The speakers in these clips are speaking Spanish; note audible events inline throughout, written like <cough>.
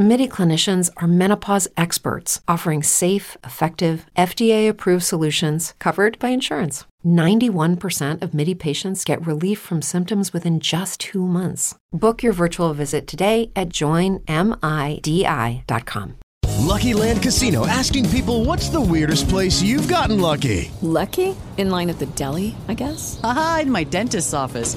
MIDI clinicians are menopause experts offering safe, effective, FDA approved solutions covered by insurance. 91% of MIDI patients get relief from symptoms within just two months. Book your virtual visit today at joinmidi.com. Lucky Land Casino asking people what's the weirdest place you've gotten lucky? Lucky? In line at the deli, I guess? Aha, in my dentist's office.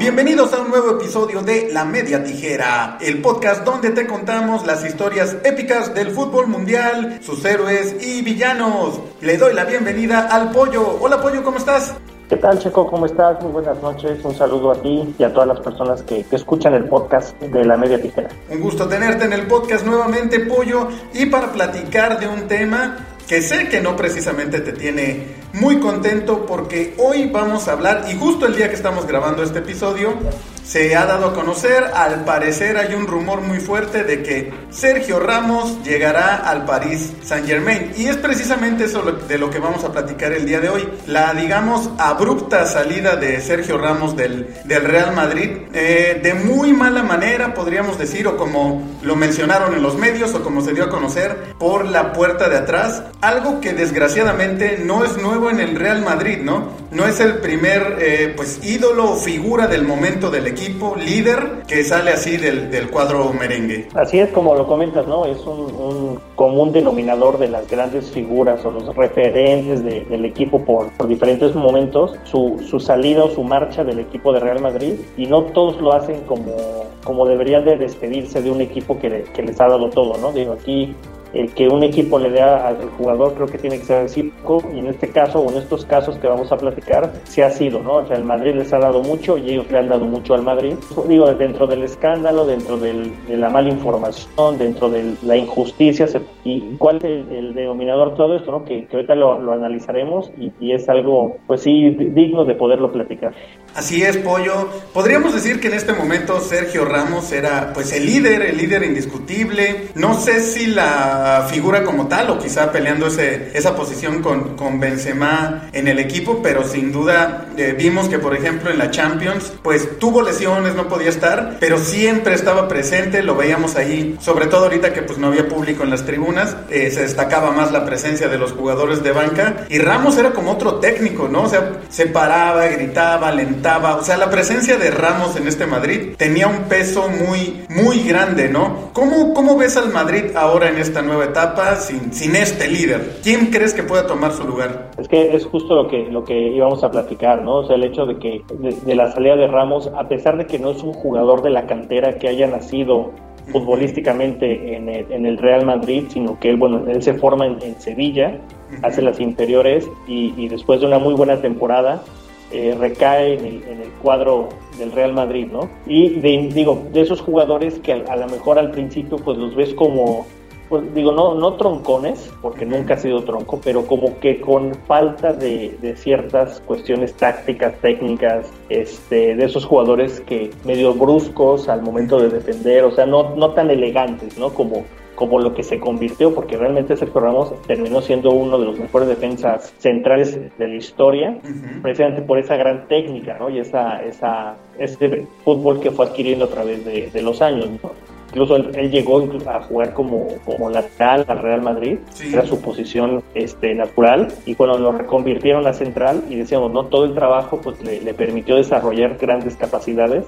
Bienvenidos a un nuevo episodio de La Media Tijera, el podcast donde te contamos las historias épicas del fútbol mundial, sus héroes y villanos. Le doy la bienvenida al Pollo. Hola Pollo, ¿cómo estás? ¿Qué tal, Checo? ¿Cómo estás? Muy buenas noches. Un saludo a ti y a todas las personas que, que, escuchan el podcast de La Media Tijera. Un gusto tenerte en el podcast nuevamente, Pollo, y para platicar de un tema que sé que no precisamente te tiene muy contento porque hoy vamos a hablar, y justo el día que estamos grabando este episodio, se ha dado a conocer, al parecer hay un rumor muy fuerte de que Sergio Ramos llegará al París Saint Germain. Y es precisamente eso de lo que vamos a platicar el día de hoy. La, digamos, abrupta salida de Sergio Ramos del, Real Madrid, eh, de muy mala manera, podríamos decir, o como lo mencionaron en los medios, o como se dio a conocer, por la puerta de atrás. Algo que desgraciadamente no es nuevo en el Real Madrid, ¿no? No es el primer, eh, pues, ídolo o figura del momento del equipo líder que sale así del, cuadro merengue. Así es como lo comentas, ¿no? Es un, común denominador de las grandes figuras o los referentes de, del equipo por, diferentes momentos, su, salida o su marcha del equipo de Real Madrid y no todos lo hacen como, como deberían de despedirse de un equipo que les ha dado todo, ¿no? Digo, aquí el que un equipo le dé al jugador creo que tiene que ser recíproco y en este caso o en estos casos que vamos a platicar se ha sido, ¿no? O sea, el Madrid les ha dado mucho y ellos le han dado mucho al Madrid. Digo, dentro del escándalo, dentro del, de la mala información, dentro de la injusticia y cuál es el, el denominador de todo esto, ¿no? Que, que ahorita lo, lo analizaremos y, y, es algo, pues sí, digno de poderlo platicar. Así es, Pollo. Podríamos decir que en este momento Sergio Ramos era pues el líder, el líder indiscutible. No sé si la figura como tal o quizá peleando ese, esa posición con, con Benzema en el equipo, pero sin duda eh, vimos que por ejemplo en la Champions pues tuvo lesiones, no podía estar, pero siempre estaba presente, lo veíamos ahí, sobre todo ahorita que pues no había público en las tribunas, eh, se destacaba más la presencia de los jugadores de banca y Ramos era como otro técnico, ¿no? O sea, se paraba, gritaba, alentaba, o sea, la presencia de Ramos en este Madrid tenía un peso muy, muy grande, ¿no? ¿Cómo, cómo ves al Madrid ahora en esta nueva etapa sin, sin este líder? ¿Quién crees que pueda tomar su lugar? Es que es justo lo que, lo que íbamos a platicar, ¿no? O sea, el hecho de que de, de la salida de Ramos, a pesar de que no es un jugador de la cantera que haya nacido futbolísticamente en el, en el, Real Madrid, sino que él, bueno, él se forma en, en Sevilla, hace las inferiores y, y, después de una muy buena temporada eh, recae en el, en el, cuadro del Real Madrid, ¿no? Y de, digo, de esos jugadores que a, a lo mejor al principio pues los ves como pues digo, no, no troncones, porque nunca ha sido tronco, pero como que con falta de, de, ciertas cuestiones tácticas, técnicas, este, de esos jugadores que medio bruscos al momento de defender, o sea, no, no tan elegantes, ¿no? Como, como lo que se convirtió, porque realmente Sergio Ramos terminó siendo uno de los mejores defensas centrales de la historia, uh -huh. precisamente por esa gran técnica, ¿no? Y esa, esa, ese fútbol que fue adquiriendo a través de, de los años, ¿no? Incluso él, él, llegó a jugar como, como lateral al Real Madrid, sí. era su posición este, natural, y cuando lo reconvirtieron a central, y decíamos, no, todo el trabajo pues le, le permitió desarrollar grandes capacidades,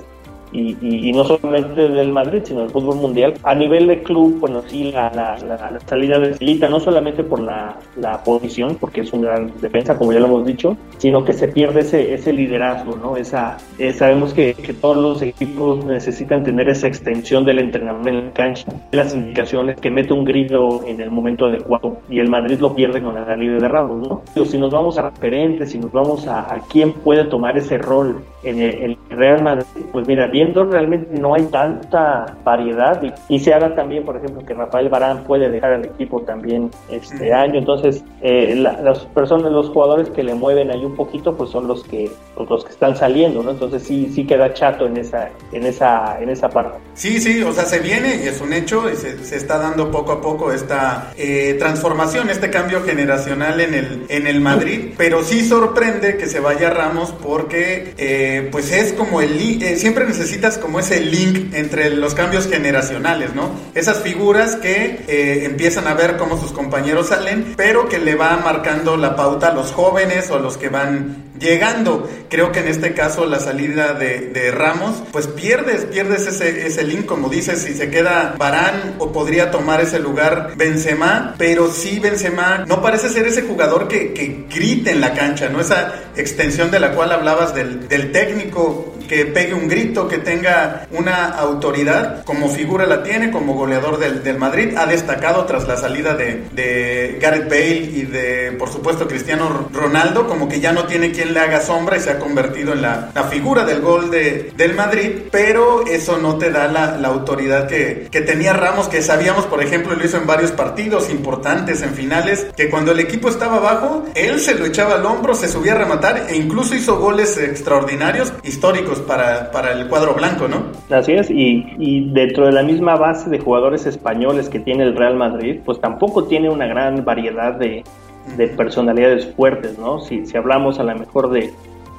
y, no solamente del Madrid, sino del fútbol mundial. A nivel de club, bueno, sí, la, la, salida de Silita, no solamente por la, posición, porque es una gran defensa, como ya lo hemos dicho, sino que se pierde ese, ese liderazgo, ¿no? Esa, eh, sabemos que, que, todos los equipos necesitan tener esa extensión del entrenador en la cancha, las indicaciones, que mete un grito en el momento adecuado, y el Madrid lo pierde con la salida de Ramos, ¿no? Pero si nos vamos a referentes, si nos vamos a, a quién puede tomar ese rol en el, Real Madrid, pues mira, viendo realmente no hay tanta variedad y, se habla también, por ejemplo, que Rafael Barán puede dejar al equipo también este año, entonces eh, las personas, los jugadores que le mueven ahí un poquito, pues son los que pues, los que están saliendo, ¿no? Entonces sí sí queda chato en esa en esa en esa parte. Sí, sí, o sea, se viene y es un hecho y se, se está dando poco a poco esta eh, transformación, este cambio generacional en el en el Madrid, pero sí sorprende que se vaya Ramos porque eh, pues es como el eh, siempre necesitas como ese link entre los cambios generacionales, ¿no? Esas figuras que eh, empiezan a ver cómo sus compañeros salen, pero que le va marcando la pauta a los jóvenes o a los que van llegando. Creo que en este caso la salida de, Ramos, pues pierdes, pierdes ese, ese link, como dices, si se queda Barán o podría tomar ese lugar Benzema, pero sí Benzema no parece ser ese jugador que, que grite en la cancha, ¿no? Esa extensión de la cual hablabas del, del técnico que pegue un grito, que tenga una autoridad, como figura la tiene, como goleador del, del Madrid, ha destacado tras la salida de, de, Gareth Bale y de, por supuesto, Cristiano Ronaldo, como que ya no tiene quien le haga sombra y se ha convertido en la, la figura del gol de, del Madrid, pero eso no te da la, la autoridad que, que, tenía Ramos, que sabíamos, por ejemplo, lo hizo en varios partidos importantes, en finales, que cuando el equipo estaba abajo, él se lo echaba al hombro, se subía a rematar e incluso hizo goles extraordinarios, históricos para, para el cuadro blanco, ¿no? Así es, y, y, dentro de la misma base de jugadores españoles que tiene el Real Madrid, pues tampoco tiene una gran variedad de, de personalidades fuertes, ¿no? Si, si hablamos a lo mejor de,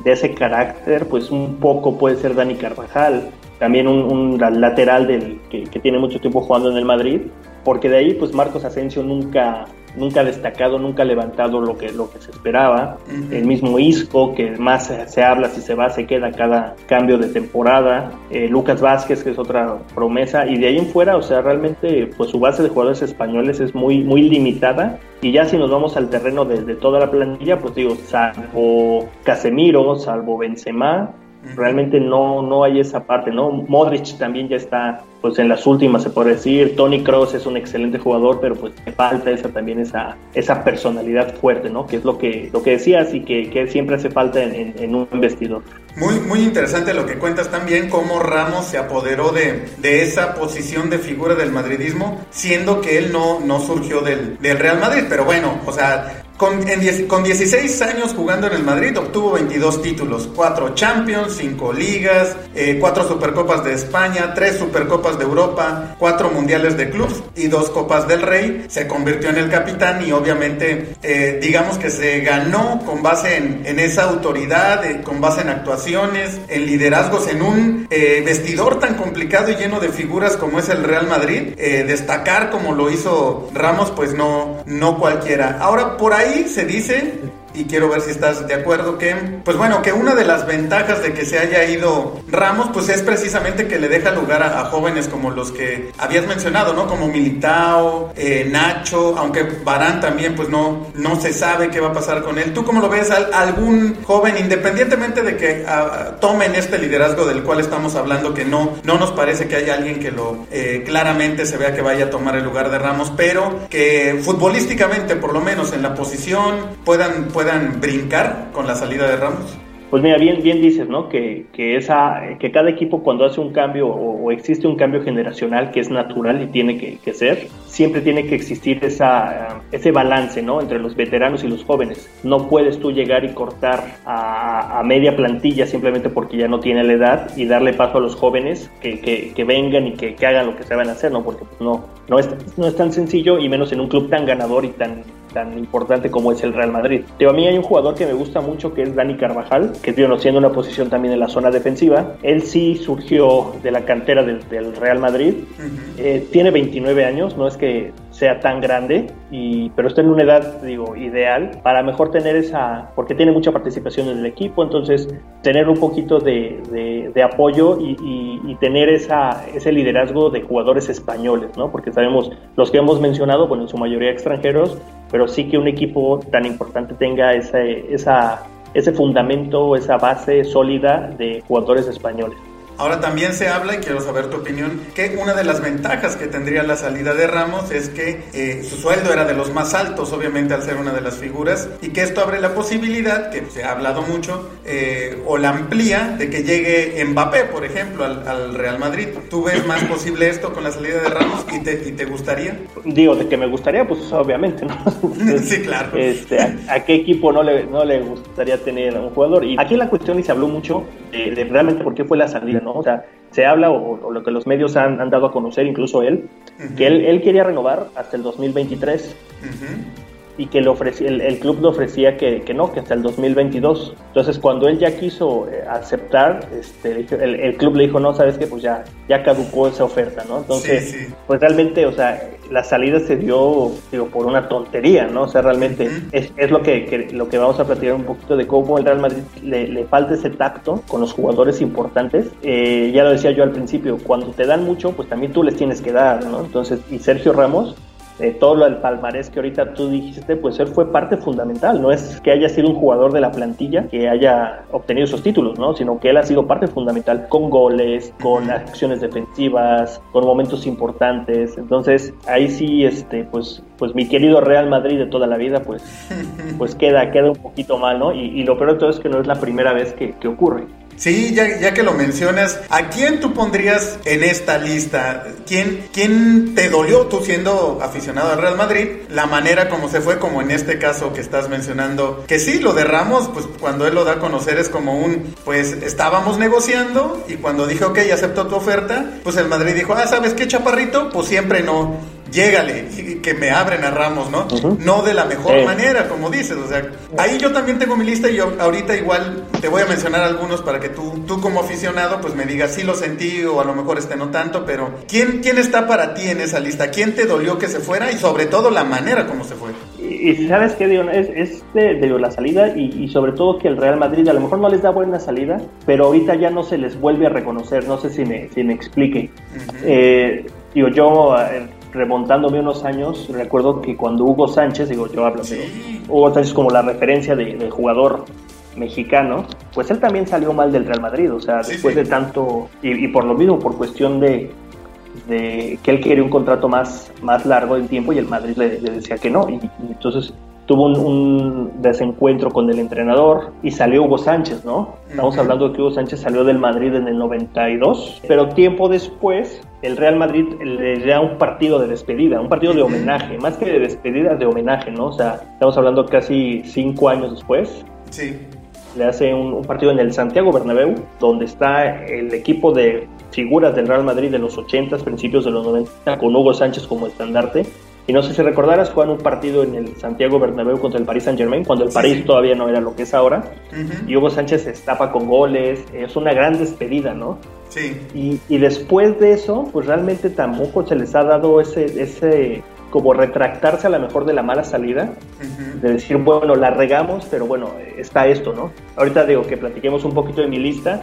de ese carácter, pues un poco puede ser Dani Carvajal, también un, un lateral del, que, que, tiene mucho tiempo jugando en el Madrid, porque de ahí pues Marcos Asensio nunca nunca ha destacado, nunca ha levantado lo que, lo que se esperaba. El mismo Isco, que más se, habla, si se va, se queda cada cambio de temporada. Eh, Lucas Vázquez, que es otra promesa. Y de ahí en fuera, o sea, realmente, pues su base de jugadores españoles es muy, muy limitada. Y ya si nos vamos al terreno de, de toda la plantilla, pues digo, salvo Casemiro, salvo Benzema, realmente no, no hay esa parte, ¿no? Modric también ya está pues en las últimas se puede decir, Tony Cross es un excelente jugador, pero pues le falta esa también esa, esa personalidad fuerte, ¿no? Que es lo que, lo que decías y que, que siempre hace falta en, en, un vestidor. Muy, muy interesante lo que cuentas también, cómo Ramos se apoderó de, de esa posición de figura del madridismo, siendo que él no, no surgió del, del Real Madrid, pero bueno, o sea, con, en con 16 años jugando en el Madrid obtuvo 22 títulos, 4 Champions, 5 ligas, eh, 4 Supercopas de España, 3 Supercopas de Europa, 4 Mundiales de Clubs y 2 Copas del Rey. Se convirtió en el capitán y obviamente eh, digamos que se ganó con base en, en esa autoridad, eh, con base en actuaciones, en liderazgos, en un eh, vestidor tan complicado y lleno de figuras como es el Real Madrid. destacar como lo hizo Ramos pues no, no cualquiera. Ahora por ahí se dice y quiero ver si estás de acuerdo que, pues bueno, que una de las ventajas de que se haya ido Ramos, pues es precisamente que le deja lugar a, jóvenes como los que habías mencionado, ¿no? Como Militao, eh, Nacho, aunque Barán también, pues no, no se sabe qué va a pasar con él. ¿Tú cómo lo ves? ¿Algún joven, independientemente de que ah, tomen este liderazgo del cual estamos hablando, que no, no nos parece que haya alguien que lo eh, claramente se vea que vaya a tomar el lugar de Ramos, pero que futbolísticamente, por lo menos en la posición, puedan puedan brincar con la salida de Ramos? Pues mira, bien, bien dices, ¿no? Que, que, esa, que cada equipo cuando hace un cambio o, existe un cambio generacional que es natural y tiene que, que, ser, siempre tiene que existir esa, ese balance, ¿no? Entre los veteranos y los jóvenes. No puedes tú llegar y cortar a, a media plantilla simplemente porque ya no tiene la edad y darle paso a los jóvenes que, que vengan y que, hagan lo que se van a hacer, ¿no? Porque pues, no, no, es, no es tan sencillo y menos en un club tan ganador y tan tan importante como es el Real Madrid. Pero a mí hay un jugador que me gusta mucho que es Dani Carvajal, que viene siendo una posición también en la zona defensiva. Él sí surgió de la cantera del, Real Madrid. Eh, tiene 29 años, no es que sea tan grande, y, pero está en una edad, digo, ideal para mejor tener esa, porque tiene mucha participación en el equipo, entonces tener un poquito de, de, apoyo y, y, tener esa, ese liderazgo de jugadores españoles, ¿no? Porque sabemos, los que hemos mencionado, bueno, en su mayoría extranjeros, pero sí que un equipo tan importante tenga esa, ese fundamento, esa base sólida de jugadores españoles. Ahora también se habla, y quiero saber tu opinión, que una de las ventajas que tendría la salida de Ramos es que eh, su sueldo era de los más altos, obviamente al ser una de las figuras, y que esto abre la posibilidad, que se ha hablado mucho, eh, o la amplía, de que llegue Mbappé, por ejemplo, al, Real Madrid. ¿Tú ves más <coughs> posible esto con la salida de Ramos y te, y te gustaría? Digo, de que me gustaría, pues obviamente, ¿no? <laughs> sí, claro. Este, ¿a, qué equipo no le, no le gustaría tener un jugador? Y aquí la cuestión, y se habló mucho de realmente por qué fue la salida ¿no? O sea, se habla, o, lo que los medios han, dado a conocer, incluso él, que él, él, quería renovar hasta el 2023 y que le ofrecía, el, club le ofrecía que, que, no, que hasta el 2022. Entonces, cuando él ya quiso eh, aceptar, este, el, club le dijo, no, sabes que pues ya, ya caducó esa oferta, ¿no? Entonces, pues realmente, o sea, la salida se dio, digo, por una tontería, ¿no? O sea, realmente es, es, lo que, lo que vamos a platicar un poquito de cómo el Real Madrid le, le falta ese tacto con los jugadores importantes. Eh, ya lo decía yo al principio, cuando te dan mucho, pues también tú les tienes que dar, ¿no? Entonces, y Sergio Ramos, todo lo del palmarés que ahorita tú dijiste, pues él fue parte fundamental. No es que haya sido un jugador de la plantilla que haya obtenido esos títulos, ¿no? Sino que él ha sido parte fundamental con goles, con acciones defensivas, con momentos importantes. Entonces, ahí sí, este, pues, pues mi querido Real Madrid de toda la vida, pues, <laughs> pues queda, queda un poquito mal, ¿no? Y, lo peor de todo es que no es la primera vez que, que ocurre. Sí, ya, que lo mencionas, ¿a quién tú pondrías en esta lista? ¿Quién, ¿Quién te dolió, tú siendo aficionado al Real Madrid, la manera como se fue, como en este caso que estás mencionando? Que sí, lo de Ramos, pues cuando él lo da a conocer es como un, pues estábamos negociando y cuando dije, ok, acepto tu oferta, pues el Madrid dijo, ah, ¿sabes qué, chaparrito? Pues siempre no llégale y que me abren a Ramos, ¿no? No de la mejor manera, como dices. O sea, ahí yo también tengo mi lista y yo ahorita igual te voy a mencionar algunos para que tú, tú como aficionado, pues me digas si lo sentí o a lo mejor este no tanto, pero ¿quién, quién está para ti en esa lista? ¿Quién te dolió que se fuera y sobre todo la manera como se fue? Y, sabes qué, Dion, es, es de, la salida y, sobre todo que el Real Madrid a lo mejor no les da buena salida, pero ahorita ya no se les vuelve a reconocer, no sé si me, si me explique. eh, digo, yo eh, remontándome unos años, recuerdo que cuando Hugo Sánchez, digo yo hablo, pero Hugo Sánchez como la referencia de, jugador mexicano, pues él también salió mal del Real Madrid, o sea, después de tanto, y, por lo mismo, por cuestión de, de, que él quería un contrato más, más largo en tiempo y el Madrid le, decía que no, y, entonces tuvo un, desencuentro con el entrenador y salió Hugo Sánchez, ¿no? Estamos hablando de que Hugo Sánchez salió del Madrid en el 92, pero tiempo después el Real Madrid le da un partido de despedida, un partido de homenaje, más que de despedida, de homenaje, ¿no? O sea, estamos hablando casi cinco años después. Sí. Le hace un, partido en el Santiago Bernabéu, donde está el equipo de figuras del Real Madrid de los 80, principios de los 90, con Hugo Sánchez como estandarte. Y no sé si recordarás, juegan un partido en el Santiago Bernabéu contra el Paris Saint Germain, cuando el París todavía no era lo que es ahora. Y Hugo Sánchez se estapa con goles, es una gran despedida, ¿no? Y, y, después de eso, pues realmente tampoco se les ha dado ese, ese como retractarse a lo mejor de la mala salida, de decir, bueno, la regamos, pero bueno, está esto, ¿no? Ahorita digo que platiquemos un poquito de mi lista.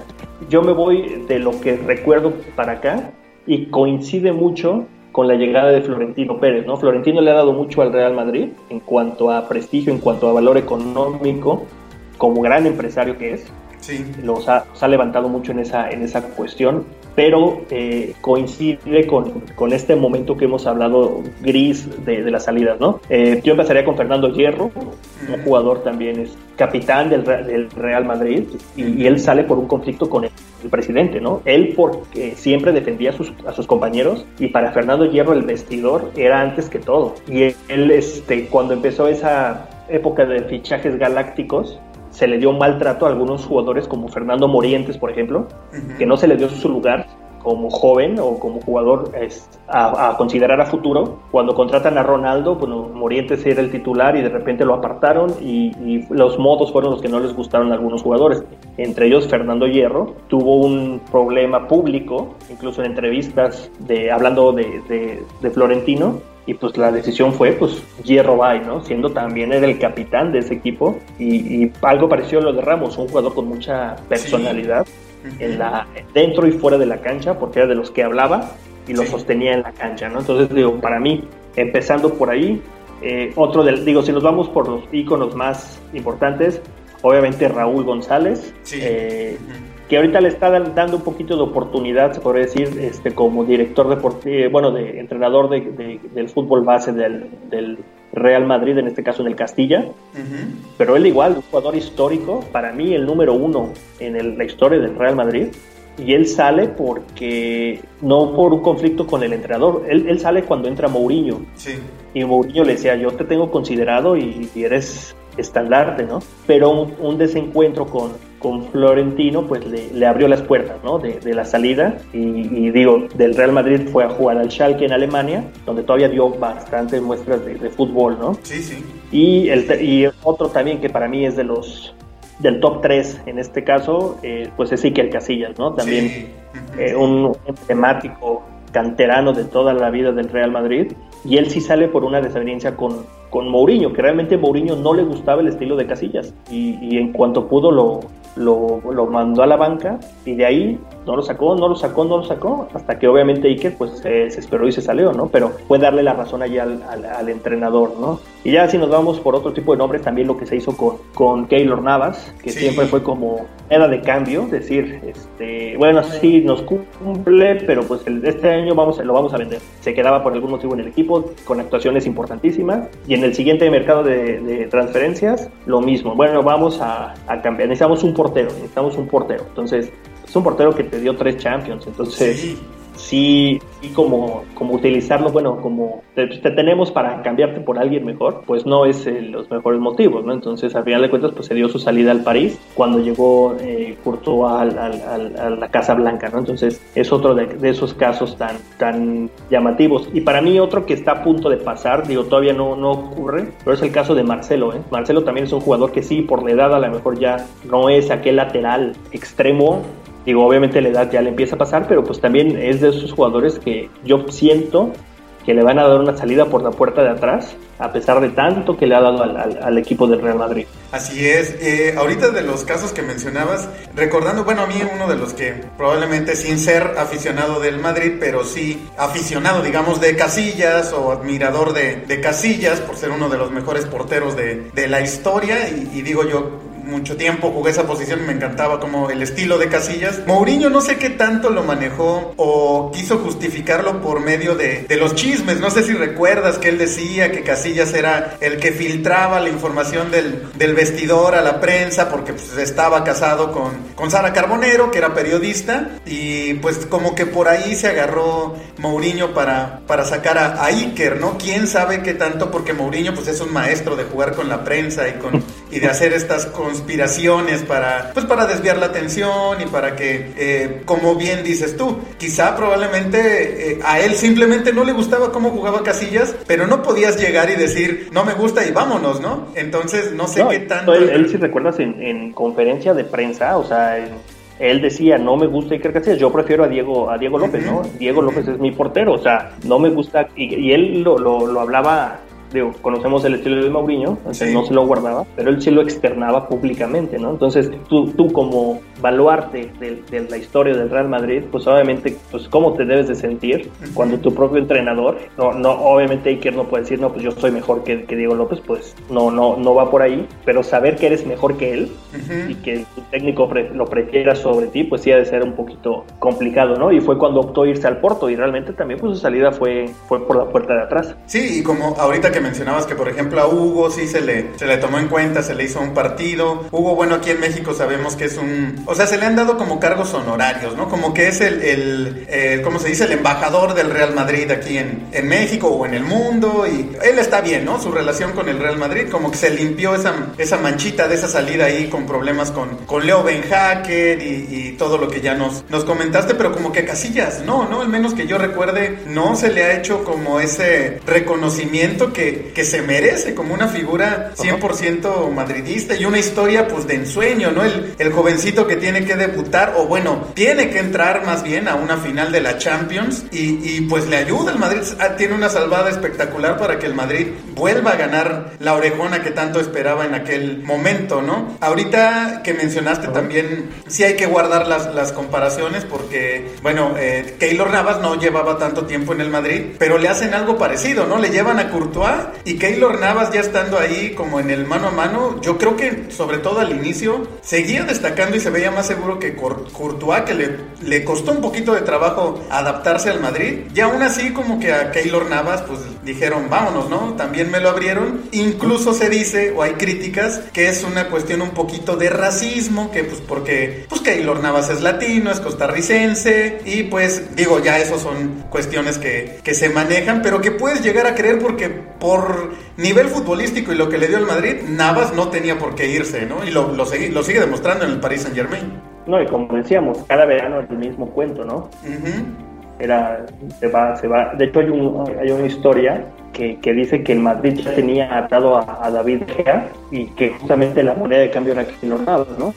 Yo me voy de lo que recuerdo para acá y coincide mucho con la llegada de Florentino Pérez, ¿no? Florentino le ha dado mucho al Real Madrid en cuanto a prestigio, en cuanto a valor económico, como gran empresario que es. Sí. Los ha, levantado mucho en esa, en esa cuestión, pero eh, coincide con, con, este momento que hemos hablado gris de, de las salidas, ¿no? Eh, yo empezaría con Fernando Hierro, un jugador también es capitán del, del Real Madrid, y, él sale por un conflicto con el, presidente, ¿no? Él porque siempre defendía a sus, a sus compañeros, y para Fernando Hierro el vestidor era antes que todo. Y él, este, cuando empezó esa época de fichajes galácticos, se le dio un maltrato a algunos jugadores como Fernando Morientes, por ejemplo, que no se le dio su lugar como joven o como jugador a, considerar a futuro. Cuando contratan a Ronaldo, bueno, Morientes era el titular y de repente lo apartaron y, los modos fueron los que no les gustaron a algunos jugadores. Entre ellos Fernando Hierro tuvo un problema público, incluso en entrevistas de, hablando de, de, Florentino, y pues la decisión fue pues Hierro Bay, ¿no? Siendo también el capitán de ese equipo y, algo pareció a lo de Ramos, un jugador con mucha personalidad en la, dentro y fuera de la cancha, porque era de los que hablaba y lo sostenía en la cancha, ¿no? Entonces, digo, para mí, empezando por ahí, eh, otro del, digo, si nos vamos por los íconos más importantes, obviamente Raúl González, eh, que ahorita le está dando un poquito de oportunidad, se podría decir, este, como director deportivo, eh, bueno, de entrenador del fútbol base del, del Real Madrid, en este caso en el Castilla. Pero él igual, un jugador histórico, para mí el número uno en la historia del Real Madrid. Y él sale porque, no por un conflicto con el entrenador, él, sale cuando entra Mourinho. Y Mourinho le decía, yo te tengo considerado y, eres estandarte, ¿no? Pero un desencuentro con, con Florentino, pues le, abrió las puertas ¿no? de, la salida. Y, digo, del Real Madrid fue a jugar al Schalke en Alemania, donde todavía dio bastantes muestras de, fútbol, ¿no? Sí, sí. Y, el, y otro también que para mí es de los del top 3 en este caso, eh, pues es Iker Casillas, ¿no? También <laughs> eh, un emblemático canterano de toda la vida del Real Madrid. Y él sí sale por una desaveniencia con, con Mourinho, que realmente Mourinho no le gustaba el estilo de Casillas. Y, y en cuanto pudo lo, lo, lo, mandó a la banca y de ahí no lo sacó, no lo sacó, no lo sacó, hasta que obviamente Iker pues se, esperó y se salió, ¿no? Pero fue darle la razón allí al, al, entrenador, ¿no? Y ya si nos vamos por otro tipo de nombres, también lo que se hizo con, con Keylor Navas, que siempre fue como era de cambio, decir, este, bueno, sí nos cumple, pero pues este año vamos, lo vamos a vender. Se quedaba por algún motivo en el equipo, con actuaciones importantísimas, y en el siguiente mercado de, de transferencias, lo mismo. Bueno, vamos a, a cambiar, necesitamos un portero, necesitamos un portero. Entonces, es un portero que te dio tres Champions, entonces sí, y como, como utilizarlo, bueno, como te, tenemos para cambiarte por alguien mejor, pues no es los mejores motivos, ¿no? Entonces, al final de cuentas, pues se dio su salida al París cuando llegó eh, Courtois a la Casa Blanca, ¿no? Entonces, es otro de, esos casos tan, tan llamativos. Y para mí, otro que está a punto de pasar, digo, todavía no, no ocurre, pero es el caso de Marcelo, ¿eh? Marcelo también es un jugador que sí, por la edad a lo mejor ya no es aquel lateral extremo Digo, obviamente la edad ya le empieza a pasar, pero pues también es de esos jugadores que yo siento que le van a dar una salida por la puerta de atrás, a pesar de tanto que le ha dado al, equipo del Real Madrid. Así es. Eh, ahorita de los casos que mencionabas, recordando, bueno, a mí uno de los que probablemente sin ser aficionado del Madrid, pero sí aficionado, digamos, de Casillas o admirador de, Casillas, por ser uno de los mejores porteros de, la historia, y digo yo, mucho tiempo jugué esa posición y me encantaba como el estilo de Casillas. Mourinho no sé qué tanto lo manejó o quiso justificarlo por medio de, los chismes. No sé si recuerdas que él decía que Casillas era el que filtraba la información del, vestidor a la prensa porque pues, estaba casado con, con Sara Carbonero, que era periodista, y pues como que por ahí se agarró Mourinho para, para sacar a, Iker, ¿no? ¿Quién sabe qué tanto? Porque Mourinho pues es un maestro de jugar con la prensa y, con, y de hacer estas conspiraciones para, pues para desviar la atención y para que, eh, como bien dices tú, quizá probablemente eh, a él simplemente no le gustaba cómo jugaba Casillas, pero no podías llegar y decir, no me gusta y vámonos, ¿no? Entonces, no sé qué tanto... Él, si recuerdas en, conferencia de prensa, o sea, él decía, no me gusta Iker Casillas, yo prefiero a Diego, a Diego López, ¿no? Diego López es mi portero, o sea, no me gusta, y, él lo, lo, lo, hablaba digo, conocemos el estilo de Mauriño, entonces no se lo guardaba, pero él sí lo externaba públicamente, ¿no? Entonces tú, tú como baluarte de, la historia del Real Madrid, pues obviamente, pues cómo te debes de sentir cuando tu propio entrenador, no, no, obviamente Iker no puede decir, no, pues yo soy mejor que, Diego López, pues no, no, no va por ahí, pero saber que eres mejor que él y que tu técnico lo prefiera sobre ti, pues sí ha de ser un poquito complicado, ¿no? Y fue cuando optó irse al Porto y realmente también pues su salida fue, fue por la puerta de atrás. Sí, y como ahorita que mencionabas que, por ejemplo, a Hugo sí se le, se le tomó en cuenta, se le hizo un partido. Hugo, bueno, aquí en México sabemos que es un... O sea, se le han dado como cargos honorarios, ¿no? Como que es el, el eh, ¿cómo se dice? El embajador del Real Madrid aquí en, en México o en el mundo. Y él está bien, ¿no? Su relación con el Real Madrid, como que se limpió esa, esa manchita de esa salida ahí con problemas con, con Leo Ben Hacker y, y todo lo que ya nos, nos comentaste, pero como que Casillas, no, ¿no? Al menos que yo recuerde, no se le ha hecho como ese reconocimiento que, que se merece como una figura 100% madridista y una historia pues de ensueño, ¿no? El, el jovencito que tiene que debutar o bueno, tiene que entrar más bien a una final de la Champions y, y pues le ayuda el Madrid, ah, tiene una salvada espectacular para que el Madrid vuelva a ganar la orejona que tanto esperaba en aquel momento, ¿no? Ahorita que mencionaste también, sí hay que guardar las, las comparaciones porque, bueno, eh, Keylor Navas no llevaba tanto tiempo en el Madrid, pero le hacen algo parecido, ¿no? Le llevan a Courtois y Keylor Navas ya estando ahí como en el mano a mano, yo creo que sobre todo al inicio seguía destacando y se veía más seguro que Cour- Courtois, que le, le costó un poquito de trabajo adaptarse al Madrid. Y aún así como que a Keylor Navas pues dijeron, vámonos, ¿no? También me lo abrieron. Incluso se dice, o hay críticas, que es una cuestión un poquito de racismo, que pues porque pues Keylor Navas es latino, es costarricense, y pues digo, ya esos son cuestiones que, que se manejan, pero que puedes llegar a creer porque por nivel futbolístico y lo que le dio el Madrid, Navas no tenía por qué irse, ¿no? Y lo, lo, segui- lo sigue demostrando en el Paris Saint Germain. No, y como decíamos, cada verano es el mismo cuento, ¿no? Era, se va, se va. De hecho, hay, un, hay una historia que, que dice que el Madrid ya tenía atado a, a David Gea y que justamente la moneda de cambio era Keylor Navas, ¿no?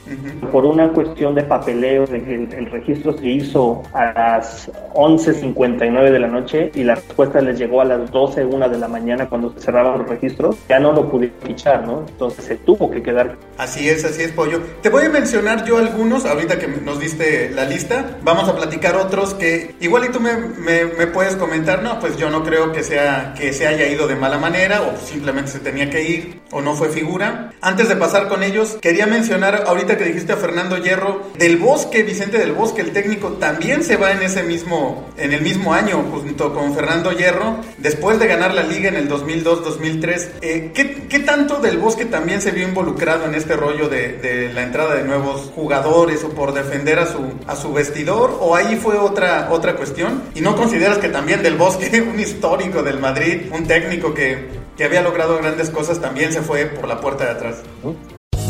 Por una cuestión de papeleo, de que el, el registro se hizo a las 11.59 de la noche y la respuesta les llegó a las 12, una de la mañana cuando se cerraban los registros, ya no lo pudieron fichar, ¿no? Entonces se tuvo que quedar Así es, así es, Pollo. Te voy a mencionar yo algunos, ahorita que nos diste la lista, vamos a platicar otros que igual y tú me, me- me puedes comentar, no, pues yo no creo que sea que se haya ido de mala manera o simplemente se tenía que ir o no fue figura. Antes de pasar con ellos, quería mencionar ahorita que dijiste a Fernando Hierro, del Bosque, Vicente del Bosque, el técnico, también se va en ese mismo, en el mismo año junto con Fernando Hierro, después de ganar la liga en el 2002-2003. Eh, ¿qué, qué tanto del Bosque también se vio involucrado en este rollo de, de la entrada de nuevos jugadores o por defender a su, a su vestidor? ¿O ahí fue otra, otra cuestión? ¿Y no consideras que también del Bosque, <laughs> un histórico del Madrid, un técnico que, que había logrado grandes cosas, también se fue por la puerta de atrás?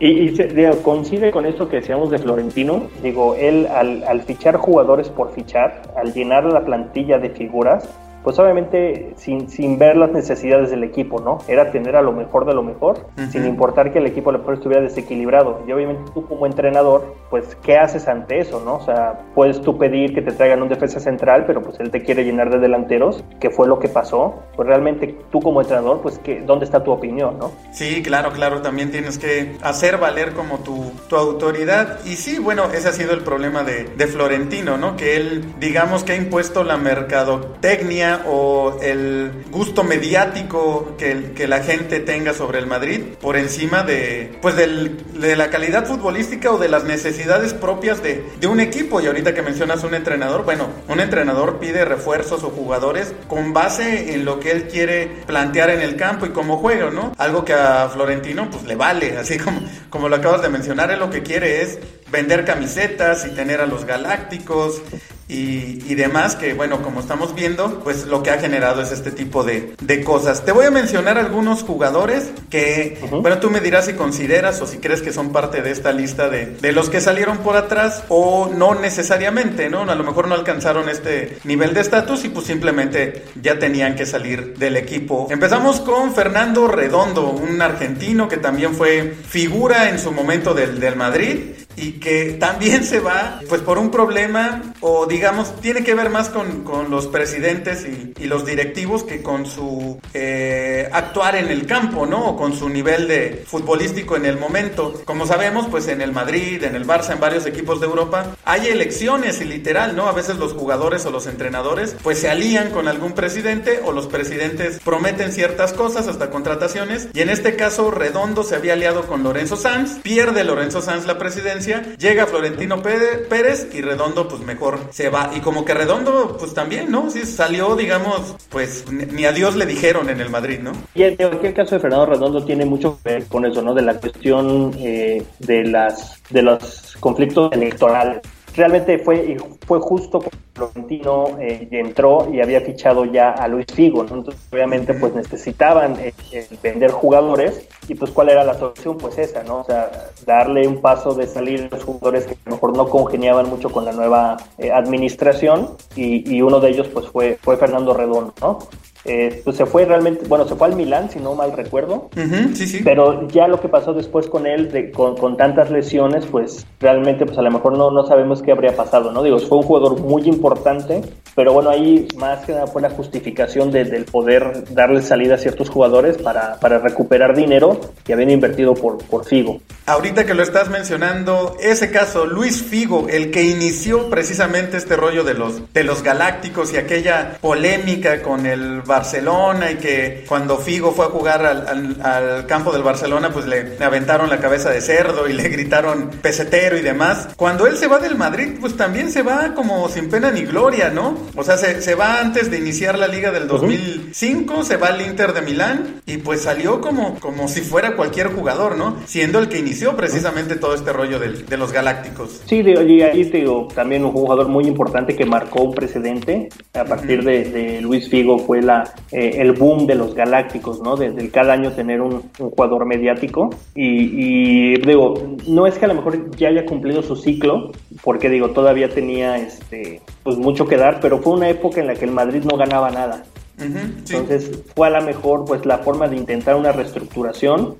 Y, y se- digo, coincide con esto que decíamos de Florentino. Digo, él al, al fichar jugadores por fichar, al llenar la plantilla de figuras, pues obviamente sin, sin ver las necesidades del equipo, ¿no? Era tener a lo mejor de lo mejor, sin importar que el equipo a lo mejor estuviera desequilibrado. Y obviamente tú como entrenador, pues, ¿qué haces ante eso, no? O sea, puedes tú pedir que te traigan un defensa central, pero pues él te quiere llenar de delanteros, que fue lo que pasó. Pues realmente tú como entrenador, pues, ¿qué, ¿dónde está tu opinión, no? Sí, claro, claro, también tienes que hacer valer como tu, tu autoridad. Y sí, bueno, ese ha sido el problema de, de Florentino, ¿no? Que él, digamos que ha impuesto la mercadotecnia o el gusto mediático que, que la gente tenga sobre el Madrid por encima de, pues, del- de la calidad futbolística o de las necesidades propias de, de un equipo. Y ahorita que mencionas un entrenador, bueno, un entrenador pide refuerzos o jugadores con base en lo que él quiere plantear en el campo y cómo juega, ¿no? Algo que a Florentino pues le vale, así como, como lo acabas de mencionar, él lo que quiere es vender camisetas y tener a los galácticos y, y demás, que bueno, como estamos viendo, pues lo que ha generado es este tipo de, de cosas. Te voy a mencionar algunos jugadores que, bueno, tú me dirás si consideras o si crees que son parte de esta lista de, de los que salieron por atrás o no necesariamente, ¿no? A lo mejor no alcanzaron este nivel de estatus y pues simplemente ya tenían que salir del equipo. Empezamos con Fernando Redondo, un argentino que también fue figura en su momento del, del Madrid y que también se va pues por un problema o digamos tiene que ver más con, con los presidentes y, y, los directivos que con su eh, actuar en el campo, ¿no? O con su nivel de futbolístico en el momento. Como sabemos, pues en el Madrid, en el Barça, en varios equipos de Europa, hay elecciones y literal, ¿no? A veces los jugadores o los entrenadores pues se alían con algún presidente o los presidentes prometen ciertas cosas hasta contrataciones y en este caso Redondo se había aliado con Lorenzo Sanz, pierde Lorenzo Sanz la presidencia, llega Florentino Pérez y Redondo pues mejor se va y como que Redondo pues también, ¿no? Sí salió digamos pues ni a Dios le dijeron en el Madrid, ¿no? Y en el caso de Fernando Redondo tiene mucho que ver con eso, ¿no? De la cuestión eh, de las de los conflictos electorales realmente fue, fue justo cuando Florentino eh, entró y había fichado ya a Luis Figo, Entonces, obviamente, pues necesitaban eh, eh, vender jugadores y pues cuál era la solución, pues esa, ¿no? O sea, darle un paso de salir a los jugadores que a lo mejor no congeniaban mucho con la nueva administración y, y, uno de ellos pues fue, fue Fernando Redondo, ¿no? Eh, pues se fue realmente, bueno, se fue al Milán, si no mal recuerdo. sí, sí. Pero ya lo que pasó después con él, de, con, con, tantas lesiones, pues realmente, pues a lo mejor no, no sabemos qué habría pasado, ¿no? Digo, fue un jugador muy importante, pero bueno, ahí más que nada fue la justificación de, del poder darle salida a ciertos jugadores para, para recuperar dinero que habían invertido por, por Figo. Ahorita que lo estás mencionando, ese caso, Luis Figo, el que inició precisamente este rollo de los, de los galácticos y aquella polémica con el Barcelona y que cuando Figo fue a jugar al, campo del Barcelona, pues le, aventaron la cabeza de cerdo y le gritaron pesetero y demás. Cuando él se va del Madrid, pues también se va como sin pena ni gloria, ¿no? O sea, se, va antes de iniciar la liga del 2005, se va al Inter de Milán y pues salió como, como si fuera cualquier jugador, ¿no? Siendo el que inició precisamente todo este rollo de los Galácticos. Sí, y ahí te digo, también un jugador muy importante que marcó un precedente. A partir de, de Luis Figo fue la eh, el boom de los galácticos, ¿no? Desde cada año tener un, jugador mediático. Y, digo, no es que a lo mejor ya haya cumplido su ciclo, porque digo, todavía tenía este, pues mucho que dar, pero fue una época en la que el Madrid no ganaba nada. Entonces fue a lo mejor pues la forma de intentar una reestructuración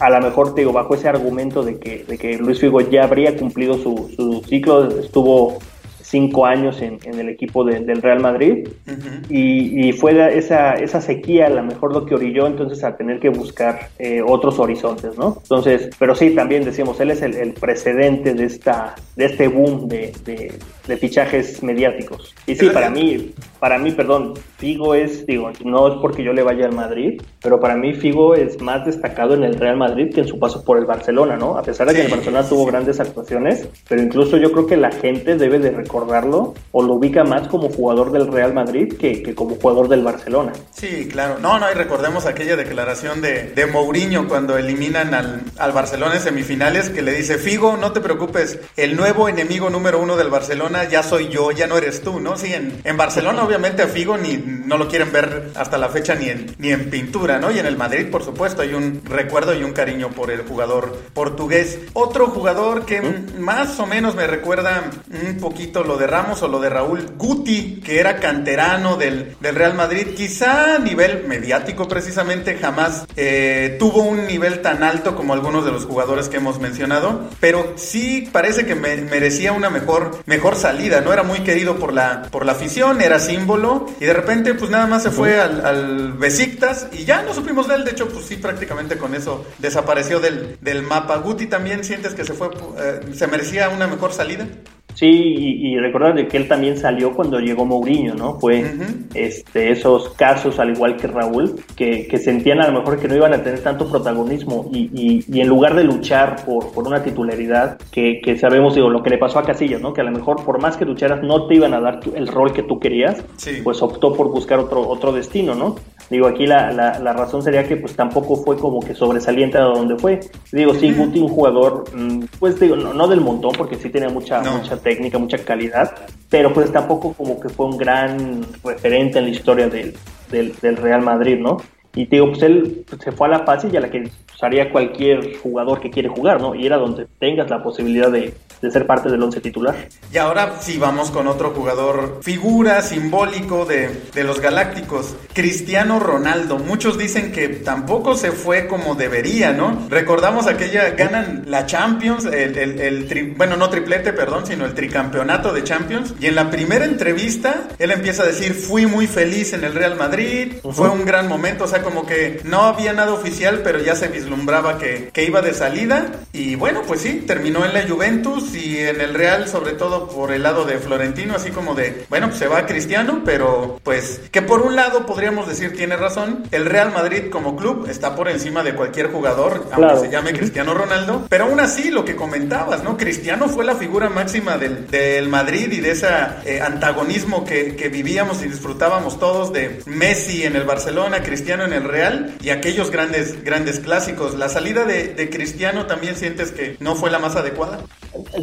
a lo mejor te digo, bajo ese argumento de que, de que Luis Figo ya habría cumplido su, su ciclo, estuvo cinco años en, el equipo del Real Madrid y, fue esa, esa sequía a lo mejor lo que orilló entonces a tener que buscar eh, otros horizontes, ¿no? Entonces, pero sí, también decimos, él es el, precedente de, esta, de este boom de, de, fichajes mediáticos. Y sí, para mí, para mí, perdón, Figo es, digo, no es porque yo le vaya al Madrid, pero para mí Figo es más destacado en el Real Madrid que en su paso por el Barcelona, ¿no? A pesar de que el Barcelona tuvo grandes actuaciones, pero incluso yo creo que la gente debe de recordar o lo ubica más como jugador del Real Madrid que, como jugador del Barcelona. Sí, claro. No, no, y recordemos aquella declaración de, de Mourinho cuando eliminan al, al Barcelona en semifinales que le dice, Figo, no te preocupes, el nuevo enemigo número uno del Barcelona ya soy yo, ya no eres tú, ¿no? Sí, en, en Barcelona obviamente a Figo ni, no lo quieren ver hasta la fecha ni en, ni en pintura, ¿no? Y en el Madrid, por supuesto, hay un recuerdo y un cariño por el jugador portugués. Otro jugador que más o menos me recuerda un poquito lo de Ramos o lo de Raúl Guti, que era canterano del, Real Madrid, quizá a nivel mediático precisamente jamás eh, tuvo un nivel tan alto como algunos de los jugadores que hemos mencionado, pero sí parece que merecía una mejor, mejor salida, ¿no? Era muy querido por la, por la afición, era símbolo, y de repente pues nada más se fue al, Besiktas y ya no supimos de él, de hecho pues sí prácticamente con eso desapareció del, del mapa. Guti también sientes que se fue, eh, se merecía una mejor salida. Sí, y, recordar de que él también salió cuando llegó Mourinho, ¿no? Fue este, esos casos, al igual que Raúl, que, sentían a lo mejor que no iban a tener tanto protagonismo y, y, en lugar de luchar por, por una titularidad, que, que, sabemos, digo, lo que le pasó a Casillas, ¿no? Que a lo mejor por más que lucharas no te iban a dar el rol que tú querías, pues optó por buscar otro, otro destino, ¿no? Digo, aquí la, la, razón sería que pues tampoco fue como que sobresaliente a donde fue. Digo, sí, Guti, un jugador, mm, pues digo, no, del montón, porque sí tenía mucha, mucha técnica, mucha calidad, pero pues tampoco como que fue un gran referente en la historia del, del, Real Madrid, ¿no? Y te digo, pues él se fue a la fácil y a la que usaría cualquier jugador que quiere jugar, ¿no? Y era donde tengas la posibilidad de, de ser parte del once titular. Y ahora sí vamos con otro jugador, figura simbólico de, de, los Galácticos, Cristiano Ronaldo. Muchos dicen que tampoco se fue como debería, ¿no? Recordamos aquella, ganan la Champions, el, el, el tri, bueno, no triplete, perdón, sino el tricampeonato de Champions. Y en la primera entrevista, él empieza a decir, fui muy feliz en el Real Madrid, uh -huh. fue un gran momento, o sea, como que no había nada oficial, pero ya se vislumbraba que, que iba de salida. Y bueno, pues sí, terminó en la Juventus y en el Real, sobre todo por el lado de Florentino, así como de, bueno, pues se va Cristiano, pero pues que por un lado podríamos decir tiene razón, el Real Madrid como club está por encima de cualquier jugador, aunque claro. se llame Cristiano Ronaldo, pero aún así lo que comentabas, ¿no? Cristiano fue la figura máxima del, del Madrid y de ese eh, antagonismo que, que vivíamos y disfrutábamos todos de Messi en el Barcelona, Cristiano en el Real y aquellos grandes, grandes clásicos. La salida de, de Cristiano también sientes que no fue la más adecuada.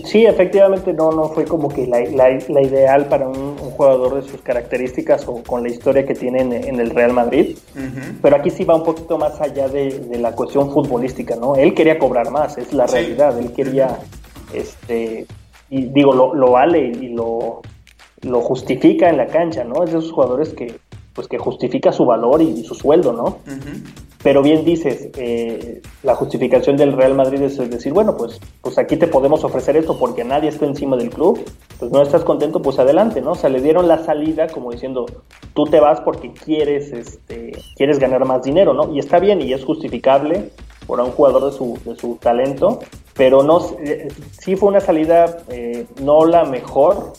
Sí, efectivamente no, no fue como que la, la, la ideal para un, un, jugador de sus características o con la historia que tiene en, en el Real Madrid. Uh -huh. Pero aquí sí va un poquito más allá de, de, la cuestión futbolística, ¿no? Él quería cobrar más, es la sí. realidad. Él quería, este, y digo, lo, lo vale y lo, lo justifica en la cancha, ¿no? Es de esos jugadores que, pues que justifica su valor y, y su sueldo, ¿no? Uh -huh. Pero bien dices, eh, la justificación del Real Madrid es decir, bueno, pues, pues aquí te podemos ofrecer esto porque nadie está encima del club, pues no estás contento, pues adelante, ¿no? O sea, le dieron la salida como diciendo, tú te vas porque quieres, este, quieres ganar más dinero, ¿no? Y está bien y es justificable por un jugador de su, de su talento, pero no, eh, sí fue una salida eh, no la mejor,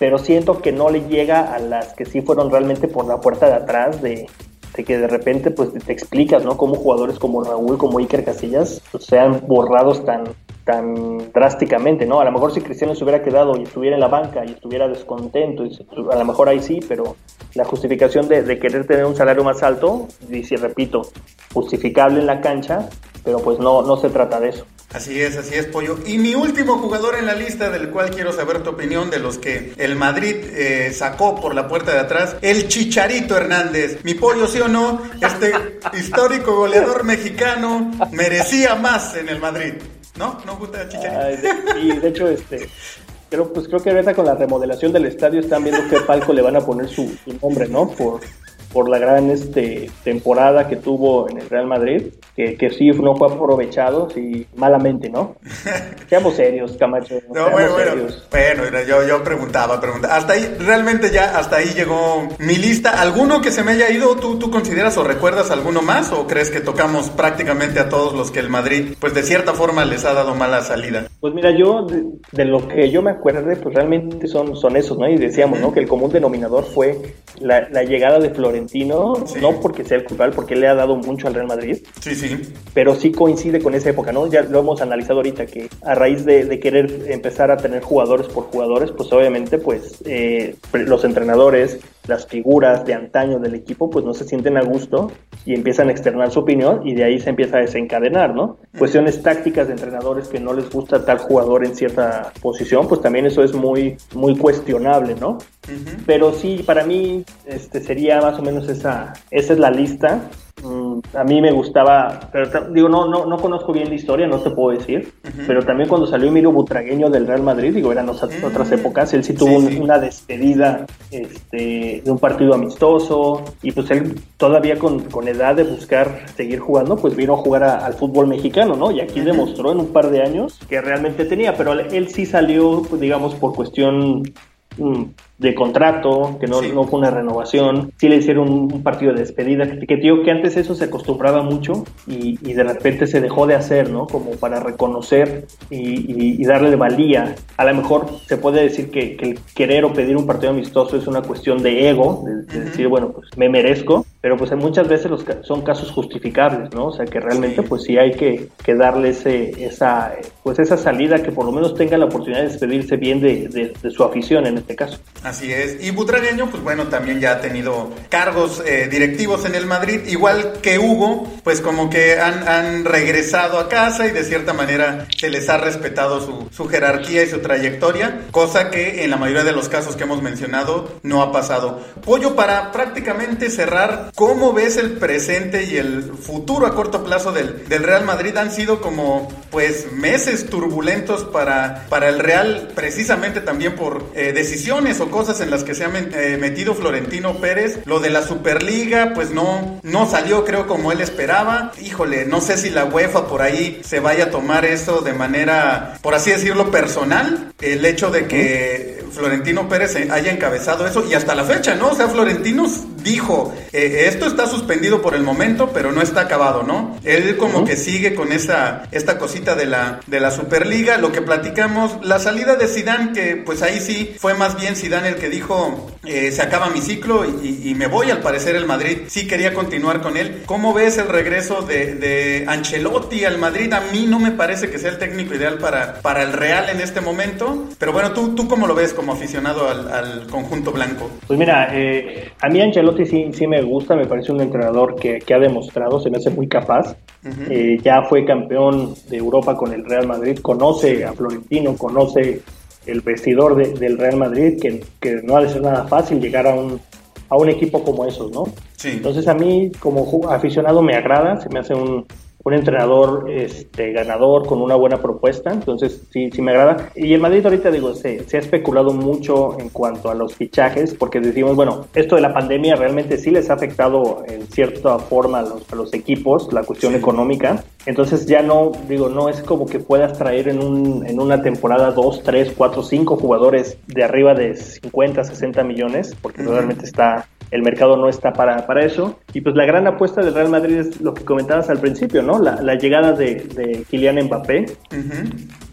pero siento que no le llega a las que sí fueron realmente por la puerta de atrás de, que de repente pues te, explicas, ¿no? Cómo jugadores como Raúl, como Iker Casillas, pues, sean borrados tan, tan drásticamente, ¿no? A lo mejor si Cristiano se hubiera quedado y estuviera en la banca y estuviera descontento, y a lo mejor ahí sí, pero la justificación de, de querer tener un salario más alto, y si repito, justificable en la cancha, pero pues no, no se trata de eso. Así es, así es, Pollo. Y mi último jugador en la lista, del cual quiero saber tu opinión, de los que el Madrid eh, sacó por la puerta de atrás, el Chicharito Hernández. Mi Pollo, sí o no, este histórico goleador mexicano merecía más en el Madrid. ¿No? ¿No gusta el Chicharito? Ay, y de hecho, este, creo, pues creo que ahorita con la remodelación del estadio están viendo qué palco le van a poner su, su nombre, ¿no? Por, por la gran este, temporada que tuvo en el Real Madrid, que, que sí no fue aprovechado, sí, malamente, ¿no? <laughs> Seamos serios, Camacho. No, bueno, bueno, bueno, yo, yo preguntaba, preguntaba. Hasta ahí, realmente ya hasta ahí llegó mi lista. ¿Alguno que se me haya ido, tú, tú consideras o recuerdas alguno más? ¿O crees que tocamos prácticamente a todos los que el Madrid, pues de cierta forma les ha dado mala salida? Pues mira, yo, de, de lo que yo me acuerde, pues realmente son, son esos, ¿no? Y decíamos, ¿no? Que el común denominador fue la, la llegada de Florentino sí. no porque sea el culpable, porque le ha dado mucho al Real Madrid. Sí, sí. Pero sí coincide con esa época, ¿no? Ya lo hemos analizado ahorita, que a raíz de, de querer empezar a tener jugadores por jugadores, pues obviamente, pues eh, los entrenadores, las figuras de antaño del equipo, pues no se sienten a gusto y empiezan a externar su opinión y de ahí se empieza a desencadenar, ¿no? Cuestiones tácticas de entrenadores que no les gusta tal jugador en cierta posición, pues también eso es muy, muy cuestionable, ¿no? Uh -huh. Pero sí, para mí este, sería más o menos esa, esa es la lista. Mm, a mí me gustaba, pero digo, no, no, no conozco bien la historia, no te puedo decir, uh -huh. pero también cuando salió Emilio Butragueño del Real Madrid, digo, eran otras, uh -huh. otras épocas, él sí tuvo sí, un, sí. una despedida este, de un partido amistoso y pues él todavía con, con, edad de buscar seguir jugando, pues vino a jugar a, al fútbol mexicano, ¿no? Y aquí uh -huh. demostró en un par de años que realmente tenía, pero él sí salió, pues, digamos, por cuestión mm, de contrato, que no, sí. no fue una renovación, sí le hicieron un, partido de despedida, que, que digo que antes eso se acostumbraba mucho y, y, de repente se dejó de hacer, ¿no? Como para reconocer y, y, y darle valía. A lo mejor se puede decir que, que, el querer o pedir un partido amistoso es una cuestión de ego, de, de uh -huh. decir, bueno, pues me merezco, pero pues muchas veces los, son casos justificables, ¿no? O sea que realmente sí. pues sí hay que, que darle ese, esa, pues esa salida que por lo menos tenga la oportunidad de despedirse bien de, de, de su afición en este caso. Así es. Y Butragueño, pues bueno, también ya ha tenido cargos eh, directivos en el Madrid, igual que Hugo, pues como que han, han, regresado a casa y de cierta manera se les ha respetado su, su, jerarquía y su trayectoria, cosa que en la mayoría de los casos que hemos mencionado no ha pasado. Pollo, para prácticamente cerrar, ¿cómo ves el presente y el futuro a corto plazo del, del Real Madrid? Han sido como pues meses turbulentos para, para el Real, precisamente también por eh, decisiones o cosas en las que se ha eh, metido Florentino Pérez. Lo de la Superliga, pues no, no salió creo como él esperaba. Híjole, no sé si la UEFA por ahí se vaya a tomar eso de manera, por así decirlo, personal. El hecho de que Florentino Pérez haya encabezado eso y hasta la fecha, ¿no? O sea, Florentino dijo, eh, esto está suspendido por el momento, pero no está acabado, ¿no? Él como que sigue con esa, esta cosita de la, de la Superliga, lo que platicamos, la salida de Sidán, que pues ahí sí fue más bien Sidán el que dijo, eh, se acaba mi ciclo y, me voy, al parecer el Madrid sí quería continuar con él. ¿Cómo ves el regreso de, de Ancelotti al Madrid? A mí no me parece que sea el técnico ideal para, para el Real en este momento, pero bueno, ¿tú, tú cómo lo ves como aficionado al, conjunto blanco? Pues mira, eh, a mí Ancelotti sí, sí me gusta, me parece un entrenador que, que ha demostrado, se me hace muy capaz. Eh, ya fue campeón de Europa con el Real Madrid, conoce a Florentino, conoce el vestidor del Real Madrid, que, que, no ha de ser nada fácil llegar a un, a un equipo como esos, ¿no? Sí. Entonces a mí como aficionado me agrada, se me hace un, un entrenador este, ganador con una buena propuesta, entonces sí, sí me agrada. Y el Madrid ahorita digo, se, se, ha especulado mucho en cuanto a los fichajes, porque decimos, bueno, esto de la pandemia realmente sí les ha afectado en cierta forma a los, a los equipos, la cuestión económica, entonces ya no, digo, no es como que puedas traer en, un, en una temporada 2, 3, 4, 5 jugadores de arriba de 50, 60 millones, porque realmente está el mercado no está para, para eso. Y pues la gran apuesta del Real Madrid es lo que comentabas al principio, ¿no? La, llegada de, de, Kylian Mbappé,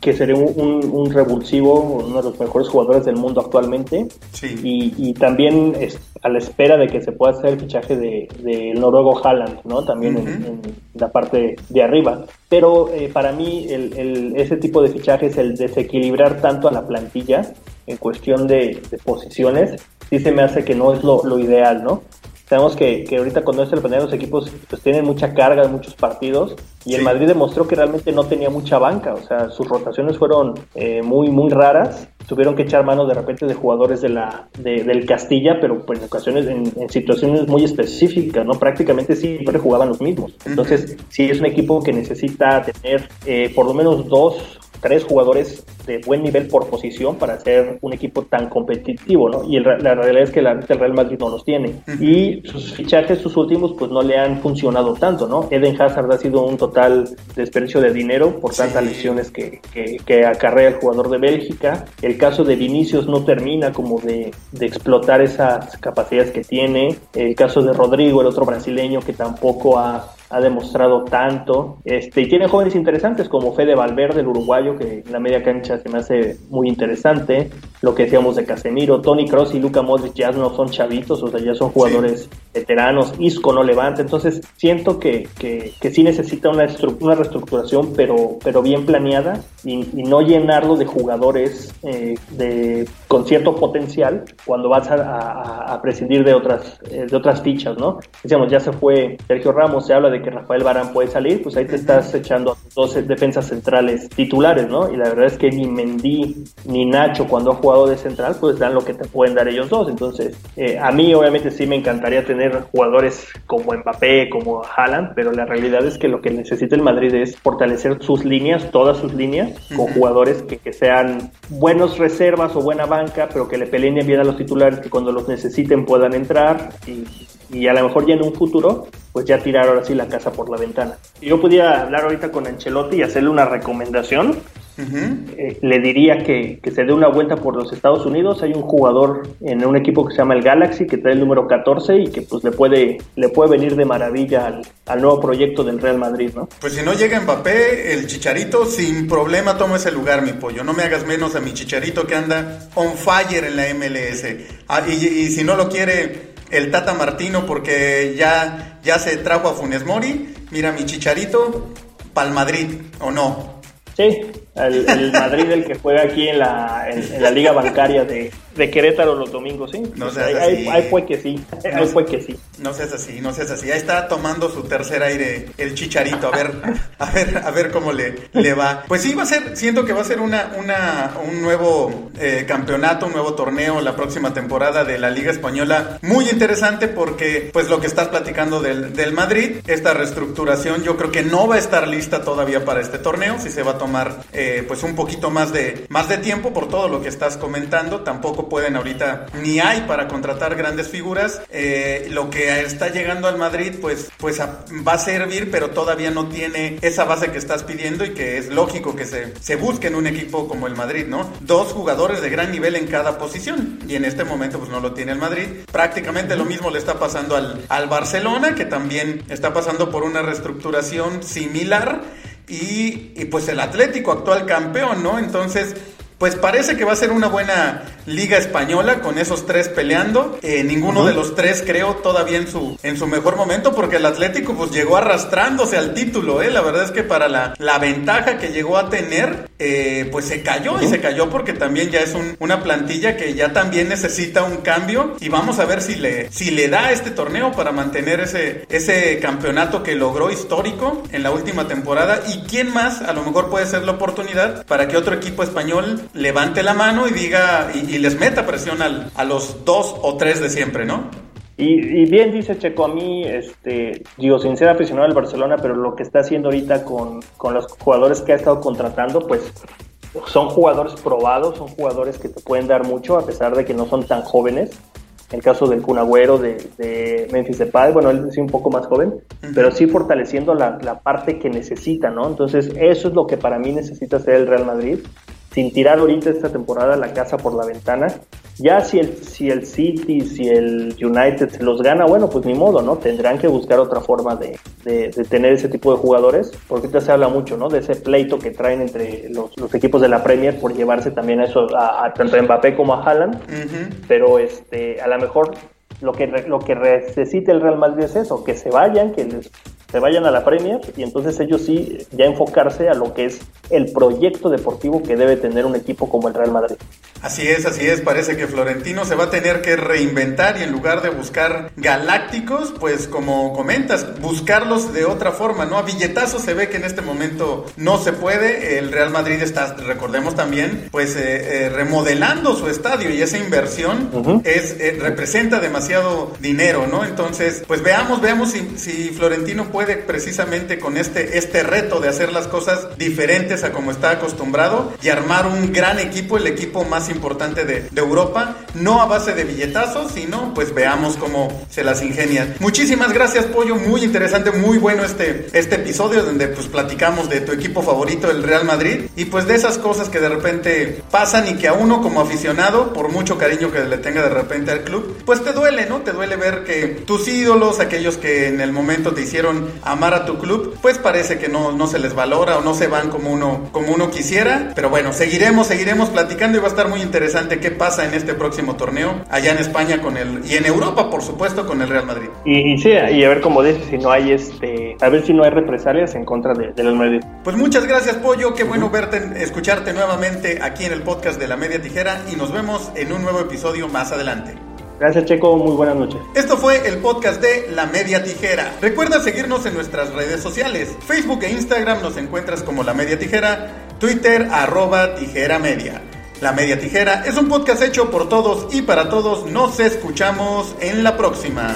que sería un, un, revulsivo, uno de los mejores jugadores del mundo actualmente. Sí. Y, y, también es a la espera de que se pueda hacer el fichaje del de, noruego Haaland, ¿no? También en, en, la parte de arriba. Pero eh, para mí el, el, ese tipo de fichajes, el desequilibrar tanto a la plantilla en cuestión de, de posiciones, sí se me hace que no es lo, lo ideal, ¿no? Sabemos que, que ahorita cuando es el panel los equipos pues tienen mucha carga de muchos partidos y el Madrid demostró que realmente no tenía mucha banca, o sea, sus rotaciones fueron eh, muy, muy raras. Tuvieron que echar mano de repente de jugadores de la, de, del Castilla, pero pues en ocasiones, en, en, situaciones muy específicas, ¿no? Prácticamente siempre jugaban los mismos. Entonces, sí es un equipo que necesita tener eh, por lo menos dos tres jugadores de buen nivel por posición para ser un equipo tan competitivo, ¿no? Y el, la realidad es que la, el Real Madrid no los tiene. Y sus fichajes, sus últimos, pues no le han funcionado tanto, ¿no? Eden Hazard ha sido un total desperdicio de dinero por tantas lesiones que, que, que, acarrea el jugador de Bélgica. El caso de Vinicius no termina como de, de explotar esas capacidades que tiene. El caso de Rodrigo, el otro brasileño, que tampoco ha ha demostrado tanto. Este, y tiene jóvenes interesantes como Fede Valverde, el uruguayo, que en la media cancha se me hace muy interesante. Lo que decíamos de Casemiro, Tony Cross y Luca Modric ya no son chavitos, o sea, ya son jugadores veteranos. Isco no levanta. Entonces, siento que, que, que sí necesita una, una reestructuración, pero, pero bien planeada y, y no llenarlo de jugadores eh, de, con cierto potencial cuando vas a, a, a prescindir de otras, eh, de otras fichas, ¿no? Decíamos, ya se fue Sergio Ramos, se habla de que Rafael Barán puede salir, pues ahí te estás echando dos defensas centrales titulares, ¿no? Y la verdad es que ni Mendy ni Nacho cuando ha jugado de central, pues dan lo que te pueden dar ellos dos. Entonces, eh, a mí obviamente sí me encantaría tener jugadores como Mbappé, como Haaland, pero la realidad es que lo que necesita el Madrid es fortalecer sus líneas, todas sus líneas, con jugadores que, que sean buenos reservas o buena banca, pero que le peleen bien a los titulares, que cuando los necesiten puedan entrar y, y a lo mejor ya en un futuro, pues ya tirar ahora sí la casa por la ventana. Si yo pudiera hablar ahorita con Ancelotti y hacerle una recomendación, uh -huh. eh, le diría que, que, se dé una vuelta por los Estados Unidos. Hay un jugador en un equipo que se llama el Galaxy que trae el número 14 y que pues le puede, le puede venir de maravilla al, al nuevo proyecto del Real Madrid, ¿no? Pues si no llega Mbappé, el Chicharito sin problema toma ese lugar, mi pollo. No me hagas menos a mi Chicharito que anda on fire en la MLS. Ah, y, y si no lo quiere el Tata Martino porque ya, ya se trajo a Funes Mori. Mira mi chicharito, pa'l Madrid, ¿o no? Sí, el, el Madrid el que juega aquí en la, en, en la liga bancaria de, de Querétaro los domingos, ¿sí? No seas así. ahí- ahí fue que sí, No fue que sí. No seas así, no seas así. Ahí está tomando su tercer aire el chicharito. A ver, a ver, a ver cómo le, le va. Pues sí, va a ser, siento que va a ser una, una, un nuevo eh, campeonato, un nuevo torneo la próxima temporada de la Liga Española. Muy interesante porque, pues lo que estás platicando del, del Madrid, esta reestructuración yo creo que no va a estar lista todavía para este torneo. Si se va a tomar, eh, pues un poquito más de, más de tiempo por todo lo que estás comentando. Tampoco pueden ahorita, ni hay para contratar grandes figuras. Eh, lo que está llegando al Madrid, pues, pues va a servir, pero todavía no tiene esa base que estás pidiendo y que es lógico que se, se busque en un equipo como el Madrid, ¿no? Dos jugadores de gran nivel en cada posición y en este momento pues no lo tiene el Madrid. Prácticamente lo mismo le está pasando al, al Barcelona, que también está pasando por una reestructuración similar y, y, pues el Atlético actual campeón, ¿no? Entonces... Pues parece que va a ser una buena liga española con esos tres peleando. Eh, ninguno de los tres creo todavía en su, en su mejor momento porque el Atlético pues llegó arrastrándose al título. ¿eh? La verdad es que para la, la ventaja que llegó a tener eh, pues se cayó y se cayó porque también ya es un- una plantilla que ya también necesita un cambio y vamos a ver si le, si le da este torneo para mantener ese, ese campeonato que logró histórico en la última temporada y quién más a lo mejor puede ser la oportunidad para que otro equipo español levante la mano y diga y, y les meta presión al- a los dos o tres de siempre, ¿no? Y, y bien dice Checo, a mí, este, digo, sin ser aficionado al Barcelona, pero lo que está haciendo ahorita con, con los jugadores que ha estado contratando, pues son jugadores probados, son jugadores que te pueden dar mucho, a pesar de que no son tan jóvenes. En el caso del Kun Agüero, de, de Memphis Depay, bueno, él es un poco más joven, pero sí fortaleciendo la, la parte que necesita, ¿no? Entonces, eso es lo que para mí necesita hacer el Real Madrid, sin tirar ahorita esta temporada la casa por la ventana. Ya si el, si el City, si el United se los gana, bueno, pues ni modo, ¿no? Tendrán que buscar otra forma de, de- de tener ese tipo de jugadores, porque ahorita se habla mucho, ¿no? De ese pleito que traen entre los, los equipos de la Premier por llevarse también a eso, a, a tanto a Mbappé como a Haaland, pero este, a lo mejor lo que, lo que necesita el Real Madrid es eso, que se vayan, que les- se vayan a la Premier y entonces ellos sí ya enfocarse a lo que es el proyecto deportivo que debe tener un equipo como el Real Madrid. Así es, así es. Parece que Florentino se va a tener que reinventar y en lugar de buscar galácticos, pues como comentas, buscarlos de otra forma, ¿no? A billetazos se ve que en este momento no se puede. El Real Madrid está, recordemos también, pues eh, eh, remodelando su estadio y esa inversión es eh, representa demasiado dinero, ¿no? Entonces, pues veamos, veamos si, si Florentino puede precisamente con este, este reto de hacer las cosas diferentes a como está acostumbrado y armar un gran equipo, el equipo más importante de, de Europa, no a base de billetazos, sino pues veamos cómo se las ingenian. Muchísimas gracias, Pollo, muy interesante, muy bueno este, este episodio donde pues platicamos de tu equipo favorito, el Real Madrid, y pues de esas cosas que de repente pasan y que a uno como aficionado, por mucho cariño que le tenga de repente al club, pues te duele, ¿no? Te duele ver que tus ídolos, aquellos que en el momento te hicieron amar a tu club, pues parece que no, no se les valora o no se van como uno, como uno quisiera. Pero bueno, seguiremos, seguiremos platicando y va a estar muy interesante qué pasa en este próximo torneo allá en España con el, y en Europa, por supuesto, con el Real Madrid. Y, y sí, y a ver como dices, si no hay este, a ver si no hay represalias en contra de- del Real Madrid. Pues muchas gracias, Pollo. Qué bueno verte, escucharte nuevamente aquí en el podcast de La Media Tijera y nos vemos en un nuevo episodio más adelante. Gracias Checo, muy buenas noches. Esto fue el podcast de La Media Tijera. Recuerda seguirnos en nuestras redes sociales. Facebook e Instagram nos encuentras como La Media Tijera, Twitter arroba Tijera Media. La Media Tijera es un podcast hecho por todos y para todos. Nos escuchamos en la próxima.